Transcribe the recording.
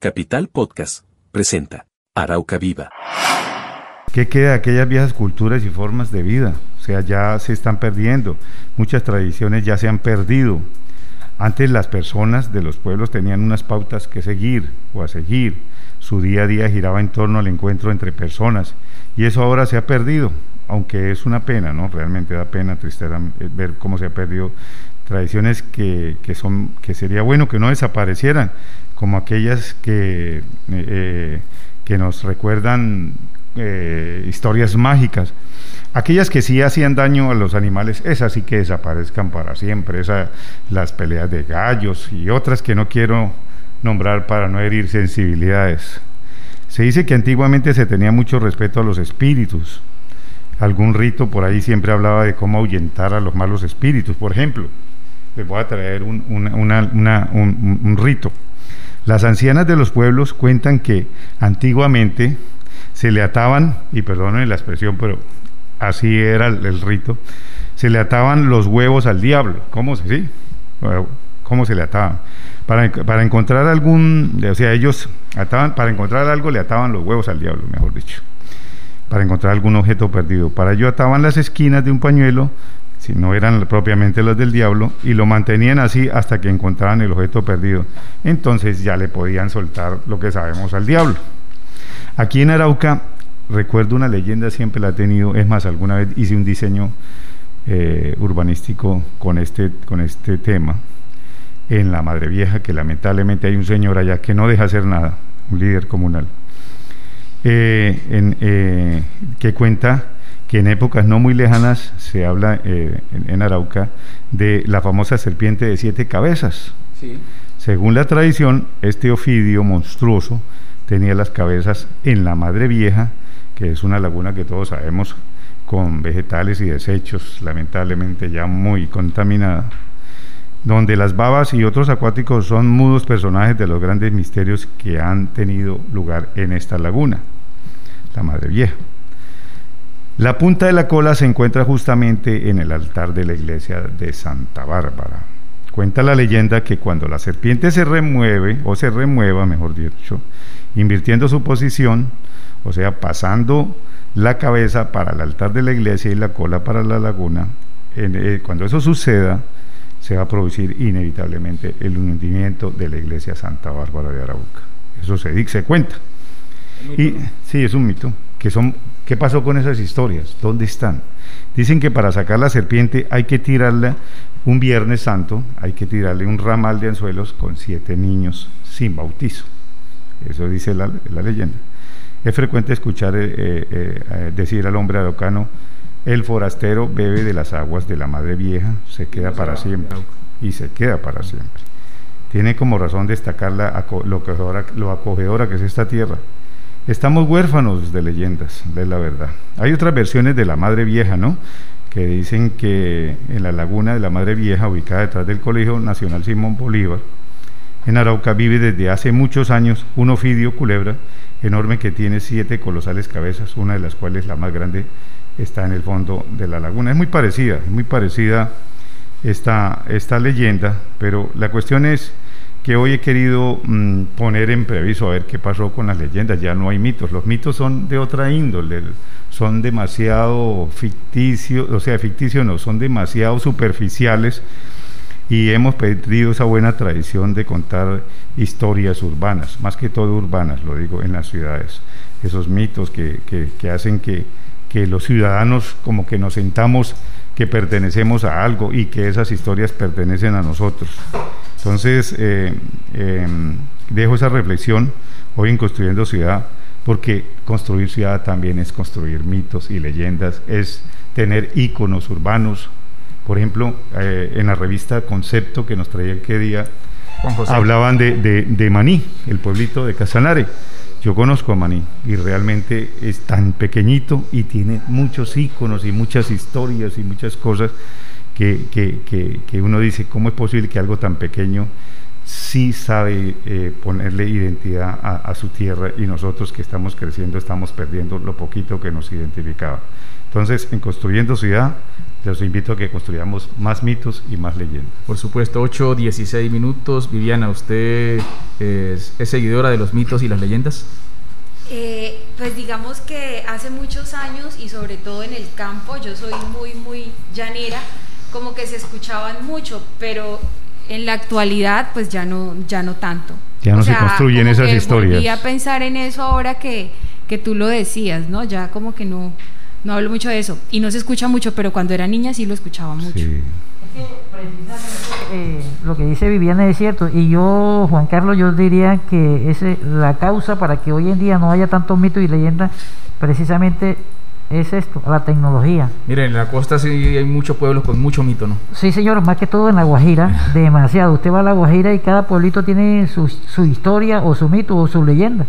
Capital Podcast presenta Arauca Viva. ¿Qué queda de aquellas viejas culturas y formas de vida? O sea, ya se están perdiendo. Muchas tradiciones ya se han perdido. Antes las personas de los pueblos tenían unas pautas que seguir o a seguir. Su día a día giraba en torno al encuentro entre personas y eso ahora se ha perdido, aunque es una pena, ¿no? Realmente da pena, tristeza eh, ver cómo se ha perdido tradiciones que, son, que sería bueno que no desaparecieran, como aquellas que, eh, que nos recuerdan eh, historias mágicas. Aquellas que sí hacían daño a los animales, esas sí que desaparezcan para siempre, esas, las peleas de gallos y otras que no quiero nombrar para no herir sensibilidades. Se dice que antiguamente se tenía mucho respeto a los espíritus. Algún rito por ahí siempre hablaba de cómo ahuyentar a los malos espíritus. Por ejemplo, les voy a traer un, un, rito. Las ancianas de los pueblos cuentan que antiguamente se le ataban, y perdonen la expresión, pero así era el, rito, se le ataban los huevos al diablo. ¿Cómo se sí? ¿Cómo se le ataban? Para, para, encontrar algún, o sea, ellos ataban, para encontrar algo le ataban los huevos al diablo, mejor dicho, para encontrar algún objeto perdido. Para ello ataban las esquinas de un pañuelo si no eran propiamente las del diablo, y lo mantenían así hasta que encontraran el objeto perdido. Entonces ya le podían soltar lo que sabemos al diablo. Aquí en Arauca, recuerdo una leyenda, siempre la he tenido, es más, alguna vez hice un diseño eh, urbanístico con este, con este tema, en la Madre Vieja, que lamentablemente hay un señor allá que no deja hacer nada, un líder comunal, eh, eh, que cuenta que en épocas no muy lejanas se habla eh, en, Arauca de la famosa serpiente de siete cabezas. Según la tradición, este ofidio monstruoso tenía las cabezas en la Madre Vieja, que es una laguna que todos sabemos con vegetales y desechos, lamentablemente ya muy contaminada, donde las babas y otros acuáticos son mudos personajes de los grandes misterios que han tenido lugar en esta laguna, la Madre Vieja. La punta de la cola se encuentra justamente en el altar de la iglesia de Santa Bárbara. Cuenta la leyenda que cuando la serpiente se remueve, o se remueva, mejor dicho, invirtiendo su posición, o sea, pasando la cabeza para el altar de la iglesia y la cola para la laguna, eh, cuando eso suceda, se va a producir inevitablemente el hundimiento de la iglesia Santa Bárbara de Arauca. Eso se, se cuenta. Y, sí, es un mito, que son ¿Qué pasó con esas historias? ¿Dónde están? Dicen que para sacar la serpiente hay que tirarla un Viernes Santo, hay que tirarle un ramal de anzuelos con siete niños sin bautizo. Eso dice la, leyenda. Es frecuente escuchar eh, eh, eh, decir al hombre araucano, el forastero bebe de las aguas de la madre vieja, se queda para siempre. Y se queda para siempre. Tiene como razón destacar lo acogedora que es esta tierra Estamos huérfanos de leyendas, de la verdad. Hay otras versiones de la Madre Vieja, ¿no? Que dicen que en la laguna de la Madre Vieja, ubicada detrás del Colegio Nacional Simón Bolívar, en Arauca vive desde hace muchos años un ofidio culebra enorme que tiene siete colosales cabezas, una de las cuales, la más grande, está en el fondo de la laguna. Es muy parecida, es muy parecida esta, esta leyenda, pero la cuestión es que hoy he querido mm, poner en previso a ver qué pasó con las leyendas. Ya no hay mitos, los mitos son de otra índole, son demasiado ficticios, o sea, ficticios no, son demasiado superficiales y hemos perdido esa buena tradición de contar historias urbanas, más que todo urbanas, lo digo, en las ciudades. Esos mitos que, que hacen que, que los ciudadanos como que nos sentamos que pertenecemos a algo y que esas historias pertenecen a nosotros. Entonces, eh, em, dejo esa reflexión hoy en Construyendo Ciudad, porque construir ciudad también es construir mitos y leyendas, es tener íconos urbanos. Por ejemplo, eh, en la revista Concepto que nos traía el día, hablaban de, de, Maní, el pueblito de Casanare. Yo conozco a Maní y realmente es tan pequeñito y tiene muchos íconos y muchas historias y muchas cosas que, uno dice, ¿cómo es posible que algo tan pequeño sí sabe eh, ponerle identidad a, su tierra y nosotros que estamos creciendo estamos perdiendo lo poquito que nos identificaba? Entonces, en Construyendo Ciudad, los invito a que construyamos más mitos y más leyendas. Por supuesto, 8, 16 minutos. Viviana, ¿usted es, es seguidora de los mitos y las leyendas? Eh, pues digamos que hace muchos años y sobre todo en el campo, yo soy muy, muy llanera, como que se escuchaban mucho, pero en la actualidad pues ya no, ya no tanto. Ya no se construyen como esas que historias. Volví a pensar en eso ahora que, que tú lo decías, ¿no? Ya como que no, no hablo mucho de eso. Y no se escucha mucho, pero cuando era niña sí lo escuchaba mucho. Sí. Eh, lo que dice Viviana es cierto y yo Juan Carlos yo diría que es la causa para que hoy en día no haya tantos mitos y leyendas precisamente es esto, la tecnología. Miren, en la costa sí hay muchos pueblos con mucho mito, ¿no? Sí, señor, más que todo en La Guajira, demasiado. Usted va a La Guajira y cada pueblito tiene su, su historia o su mito o su leyenda.